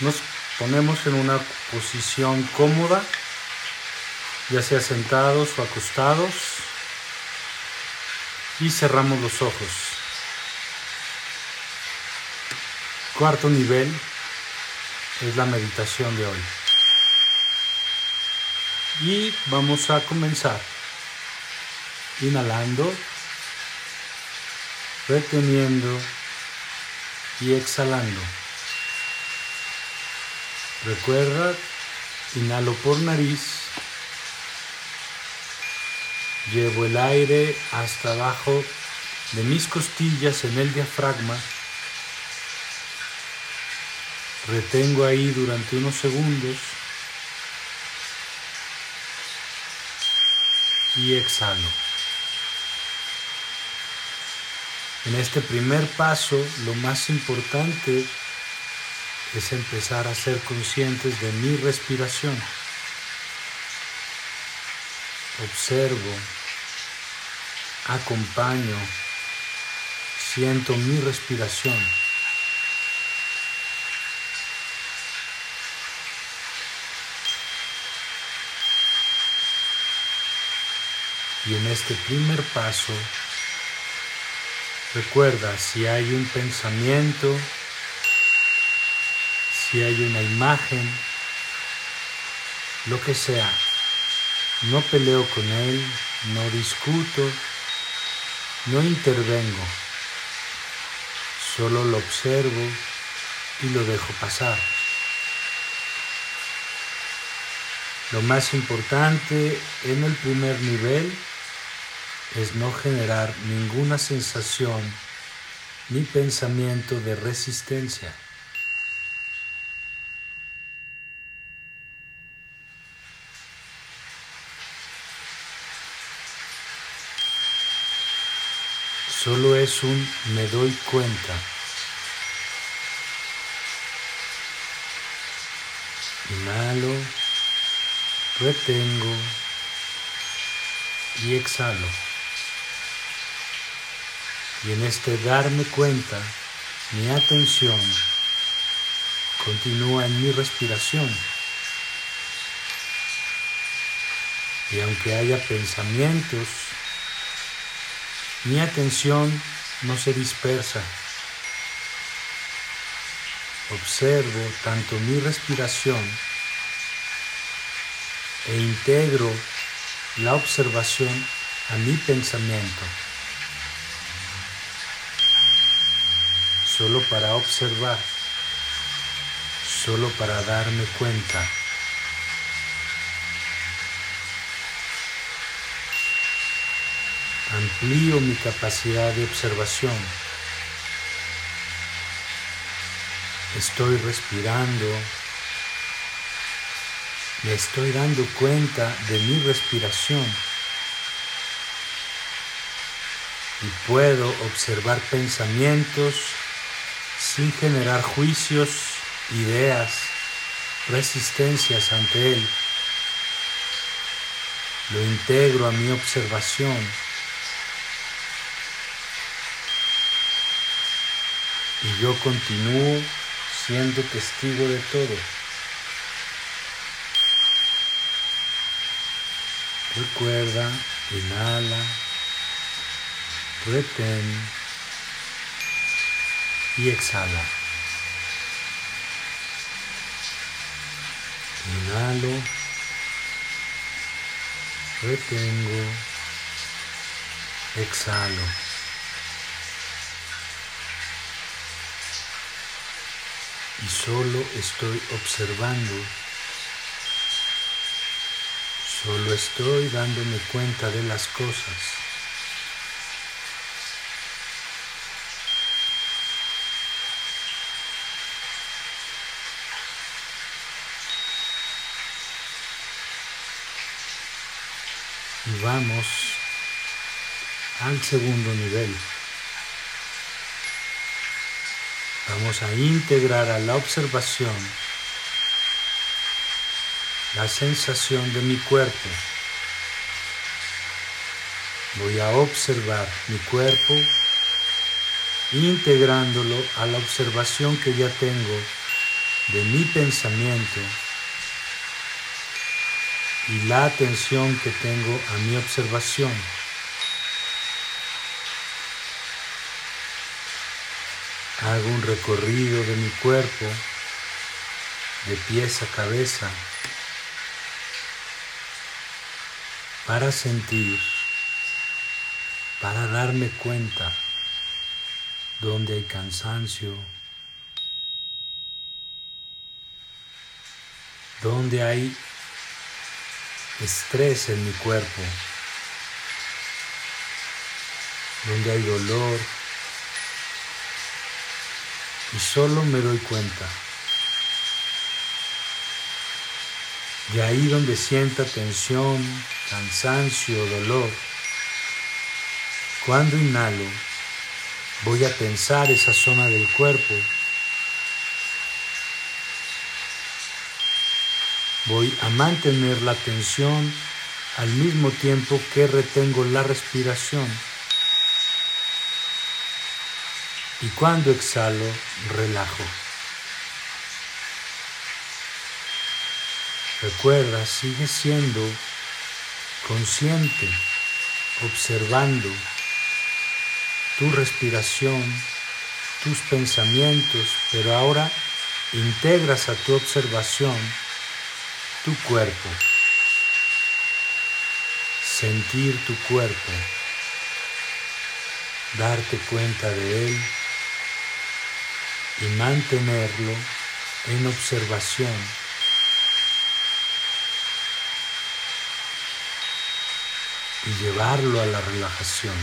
Nos ponemos en una posición cómoda, ya sea sentados o acostados, y cerramos los ojos. Cuarto nivel es la meditación de hoy. Y vamos a comenzar inhalando, reteniendo y exhalando. Recuerda, inhalo por nariz, llevo el aire hasta abajo de mis costillas en el diafragma, retengo ahí durante unos segundos y exhalo. En este primer paso, lo más importante es empezar a ser conscientes de mi respiración. Observo, acompaño, siento mi respiración. Y en este primer paso, recuerda si hay un pensamiento, si hay una imagen, lo que sea, no peleo con él, no discuto, no intervengo, solo lo observo y lo dejo pasar. Lo más importante en el primer nivel es no generar ninguna sensación ni pensamiento de resistencia. Solo es un me doy cuenta. Inhalo, retengo y exhalo. Y en este darme cuenta, mi atención continúa en mi respiración. Y aunque haya pensamientos mi atención no se dispersa. Observo tanto mi respiración e integro la observación a mi pensamiento. Solo para observar, solo para darme cuenta. Amplío mi capacidad de observación. Estoy respirando, me estoy dando cuenta de mi respiración y puedo observar pensamientos sin generar juicios, ideas, resistencias ante él. Lo integro a mi observación y yo continúo siendo testigo de todo. Recuerda, inhala, retén y exhala. Inhalo, retengo, exhalo. Solo estoy observando, solo estoy dándome cuenta de las cosas. Y vamos al segundo nivel. Vamos a integrar a la observación la sensación de mi cuerpo. Voy a observar mi cuerpo integrándolo a la observación que ya tengo de mi pensamiento y la atención que tengo a mi observación. Hago un recorrido de mi cuerpo de pies a cabeza para sentir, para darme cuenta dónde hay cansancio, dónde hay estrés en mi cuerpo, donde hay dolor, y solo me doy cuenta. De ahí donde sienta tensión, cansancio, dolor, cuando inhalo, voy a pensar esa zona del cuerpo. Voy a mantener la tensión al mismo tiempo que retengo la respiración. Y cuando exhalo, relajo. Recuerda, sigue siendo consciente, observando tu respiración, tus pensamientos, pero ahora integras a tu observación tu cuerpo, sentir tu cuerpo, darte cuenta de él y mantenerlo en observación. Y llevarlo a la relajación.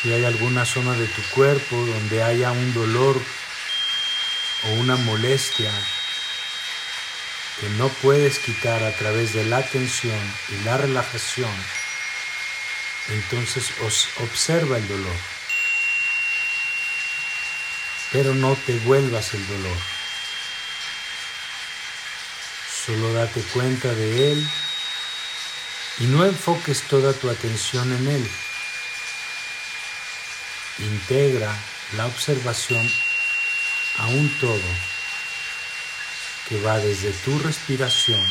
Si hay alguna zona de tu cuerpo donde haya un dolor o una molestia que no puedes quitar a través de la atención y la relajación, entonces observa el dolor, pero no te vuelvas el dolor. Solo date cuenta de él y no enfoques toda tu atención en él. Integra la observación a un todo que va desde tu respiración,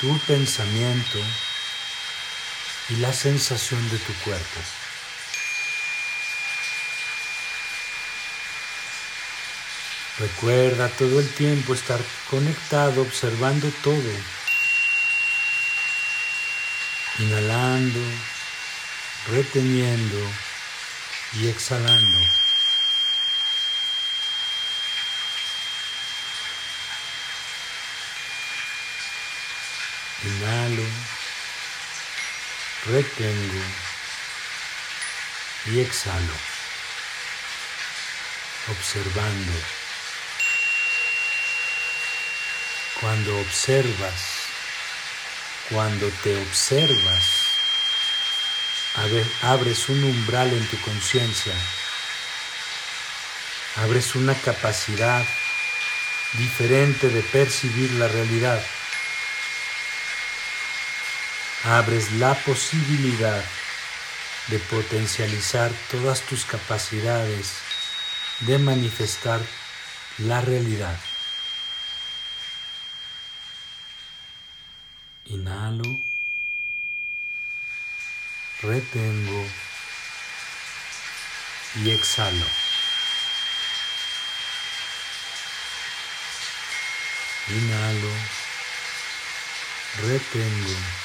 tu pensamiento, y la sensación de tu cuerpo. Recuerda todo el tiempo estar conectado, observando todo. Inhalando, reteniendo y exhalando. Inhalo retengo y exhalo, observando. Cuando observas, cuando te observas, abres un umbral en tu conciencia, abres una capacidad diferente de percibir la realidad abres la posibilidad de potencializar todas tus capacidades de manifestar la realidad. Inhalo, retengo y exhalo. Inhalo, retengo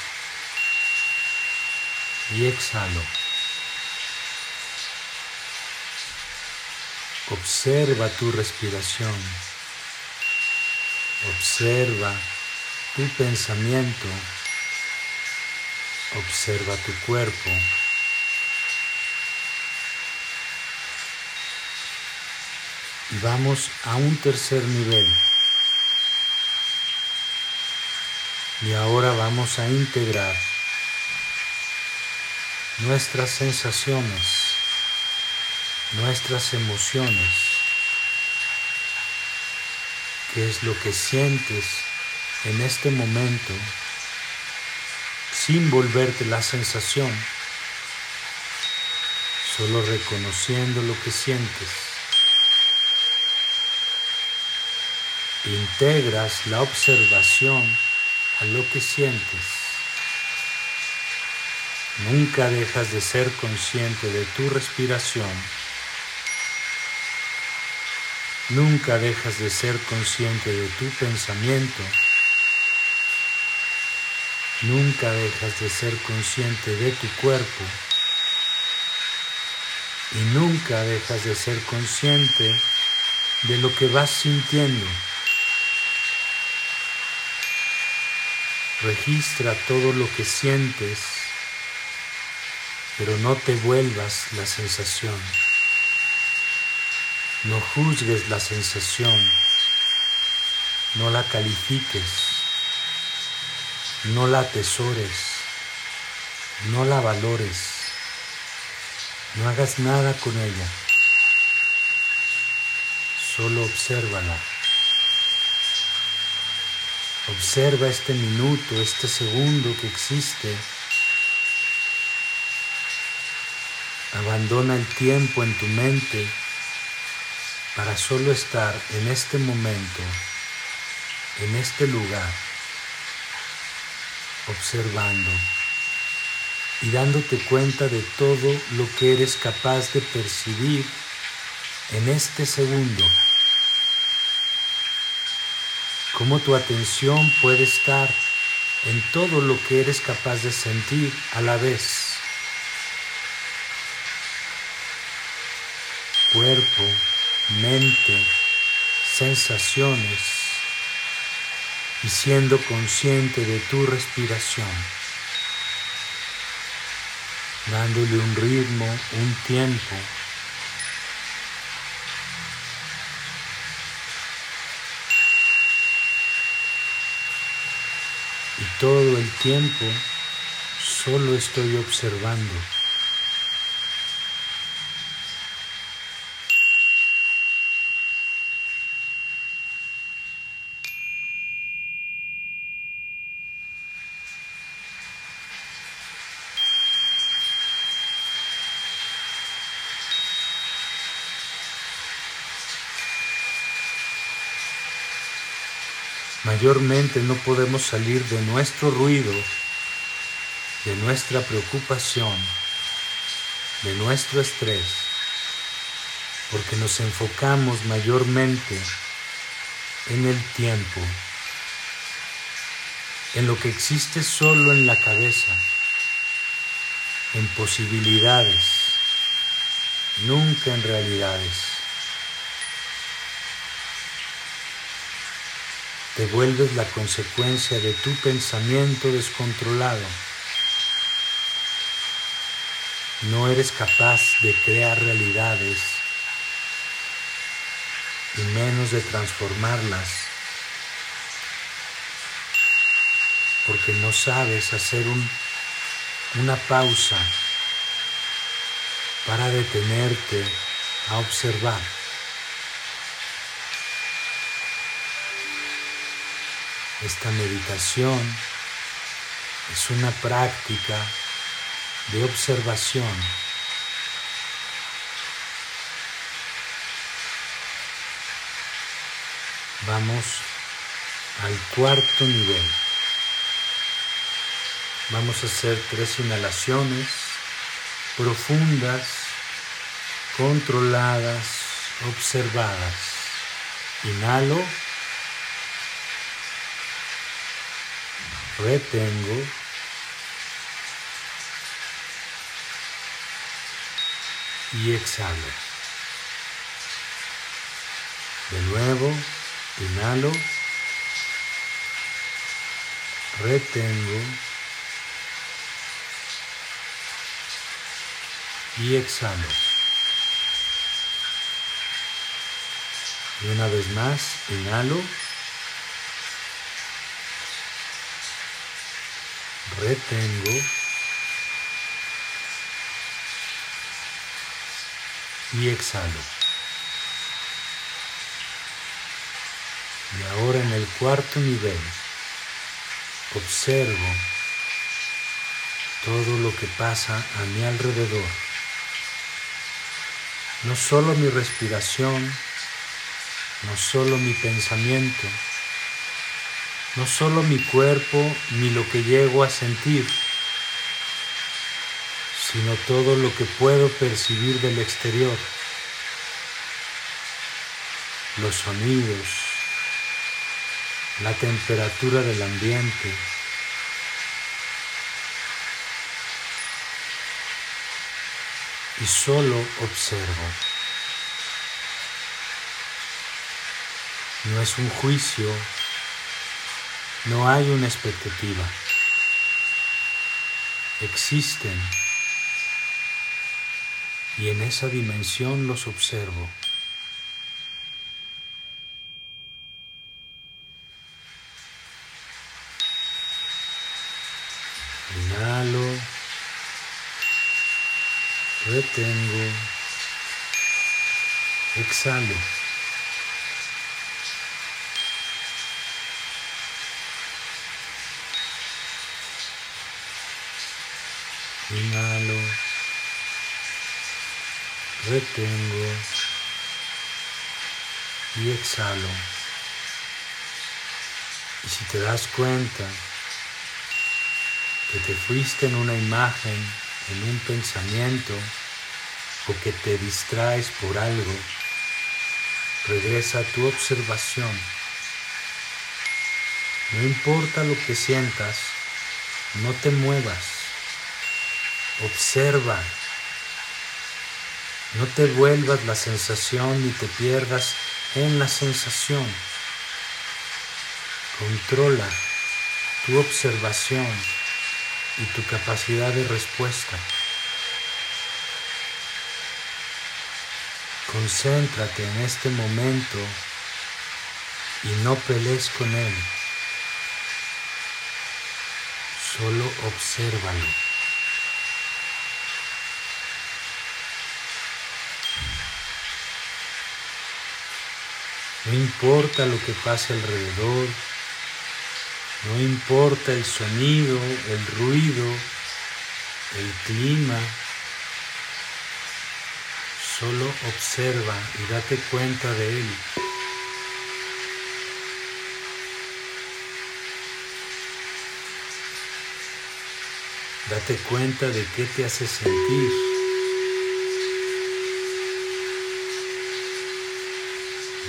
y exhalo. Observa tu respiración. Observa tu pensamiento. Observa tu cuerpo. Y vamos a un tercer nivel. Y ahora vamos a integrar nuestras sensaciones, nuestras emociones, qué es lo que sientes en este momento sin volverte la sensación, solo reconociendo lo que sientes. Integras la observación a lo que sientes. Nunca dejas de ser consciente de tu respiración. Nunca dejas de ser consciente de tu pensamiento. Nunca dejas de ser consciente de tu cuerpo. Y nunca dejas de ser consciente de lo que vas sintiendo. Registra todo lo que sientes, pero no te vuelvas la sensación. No juzgues la sensación, no la califiques, no la atesores, no la valores, no hagas nada con ella, solo obsérvala. Observa este minuto, este segundo que existe. Abandona el tiempo en tu mente para solo estar en este momento, en este lugar, observando y dándote cuenta de todo lo que eres capaz de percibir en este segundo cómo tu atención puede estar en todo lo que eres capaz de sentir a la vez. Cuerpo, mente, sensaciones y siendo consciente de tu respiración, dándole un ritmo, un tiempo todo el tiempo solo estoy observando. Mayormente no podemos salir de nuestro ruido, de nuestra preocupación, de nuestro estrés, porque nos enfocamos mayormente en el tiempo, en lo que existe solo en la cabeza, en posibilidades, nunca en realidades. Te vuelves la consecuencia de tu pensamiento descontrolado. No eres capaz de crear realidades y menos de transformarlas porque no sabes hacer un, una pausa para detenerte a observar. Esta meditación es una práctica de observación. Vamos al cuarto nivel. Vamos a hacer tres inhalaciones profundas, controladas, observadas. Inhalo. Retengo y exhalo. De nuevo, inhalo, retengo y exhalo. Y una vez más, inhalo. Retengo y exhalo. Y ahora en el cuarto nivel observo todo lo que pasa a mi alrededor. no solo mi respiración, no solo mi pensamiento, no solo mi cuerpo ni lo que llego a sentir, sino todo lo que puedo percibir del exterior, los sonidos, la temperatura del ambiente, y solo observo. No es un juicio, no hay una expectativa. Existen y en esa dimensión los observo. Inhalo retengo, exhalo. Inhalo, retengo y exhalo. Y si te das cuenta que te fuiste en una imagen en un pensamiento o que te distraes por algo, regresa a tu observación. No importa lo que sientas, no te muevas. Observa. No te vuelvas la sensación ni te pierdas en la sensación. Controla tu observación y tu capacidad de respuesta. Concéntrate en este momento y no pelees con él. Solo obsérvalo. No importa lo que pase alrededor, no importa el sonido, el ruido, el clima, solo observa y date cuenta de él. Date cuenta de qué te hace sentir.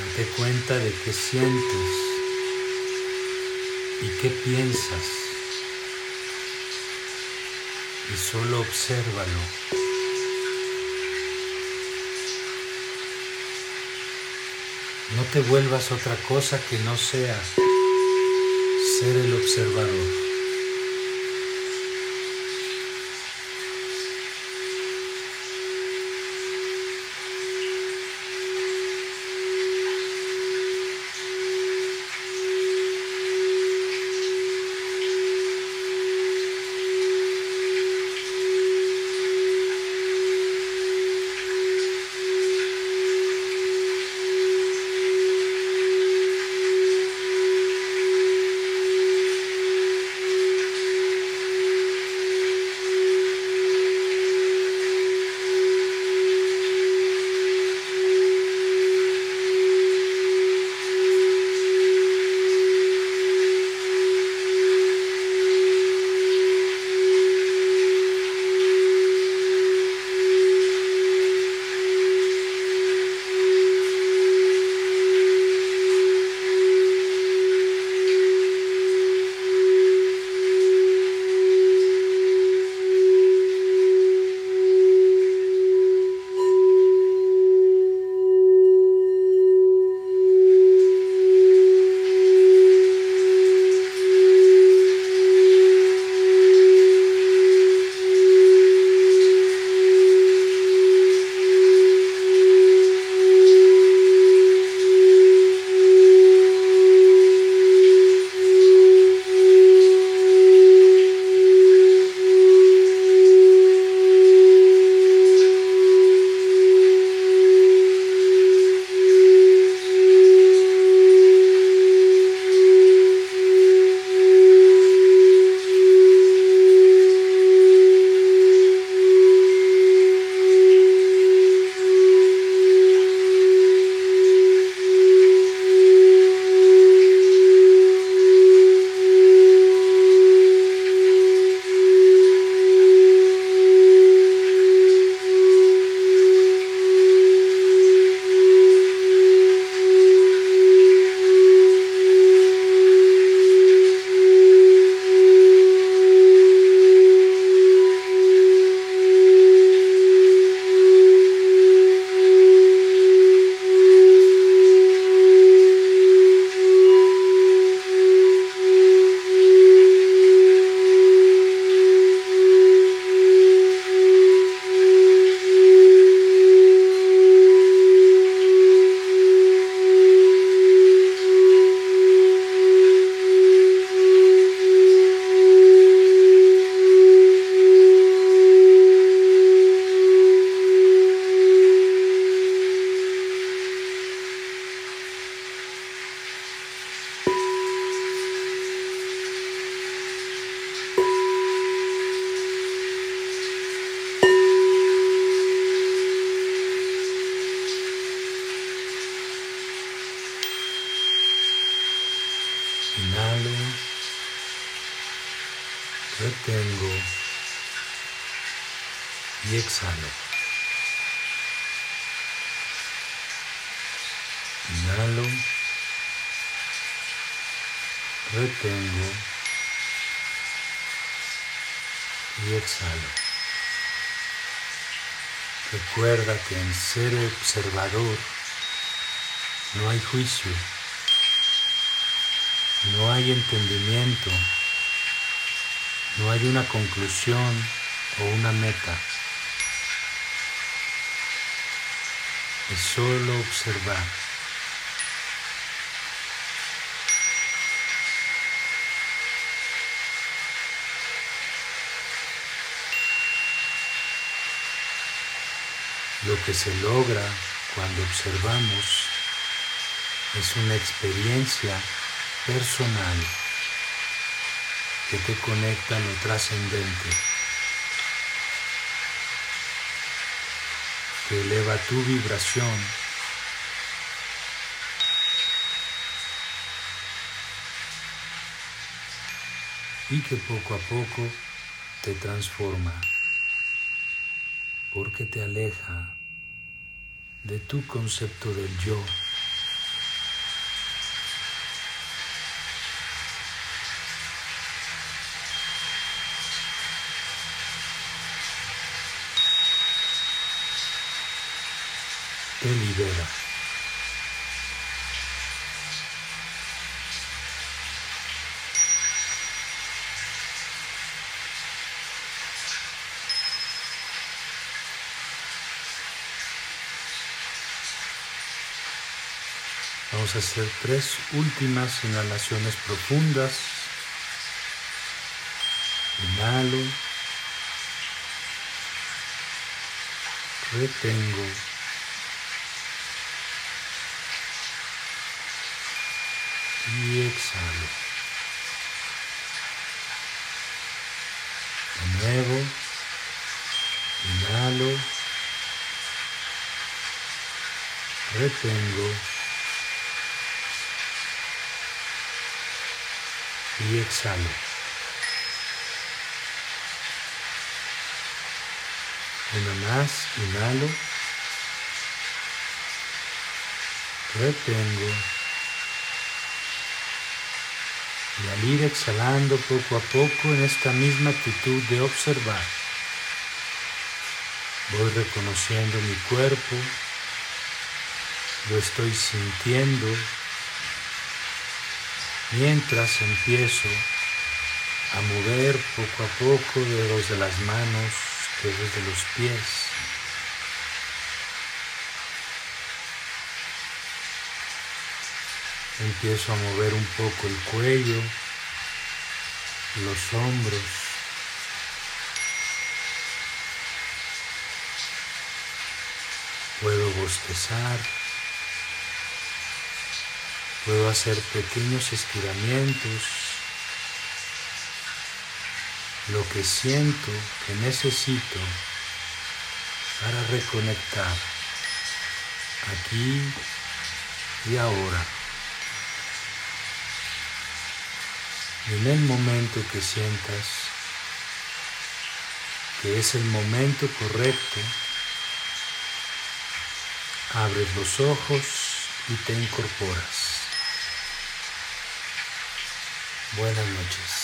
Date cuenta de qué sientes. ¿Y qué piensas? Y solo obsérvalo. No te vuelvas otra cosa que no sea ser el observador. Inhalo, retengo y exhalo. Recuerda que en ser observador no hay juicio, no hay entendimiento, no hay una conclusión o una meta. Es solo observar. Lo que se logra cuando observamos es una experiencia personal que te conecta a lo trascendente, que eleva tu vibración y que poco a poco te transforma porque te aleja de tu concepto del yo. Te libera. Vamos a hacer tres últimas inhalaciones profundas. Inhalo. Retengo. Y exhalo. De nuevo. Inhalo. Retengo. Y exhalo. Una más, inhalo, retengo y al ir exhalando poco a poco en esta misma actitud de observar, voy reconociendo mi cuerpo, lo estoy sintiendo mientras empiezo a mover poco a poco dedos de las manos, dedos de los pies. Empiezo a mover un poco el cuello, los hombros. Puedo bostezar. Puedo hacer pequeños estiramientos. Lo que siento que necesito para reconectar aquí y ahora. En el momento que sientas que es el momento correcto, abres los ojos y te incorporas. Buenas noches.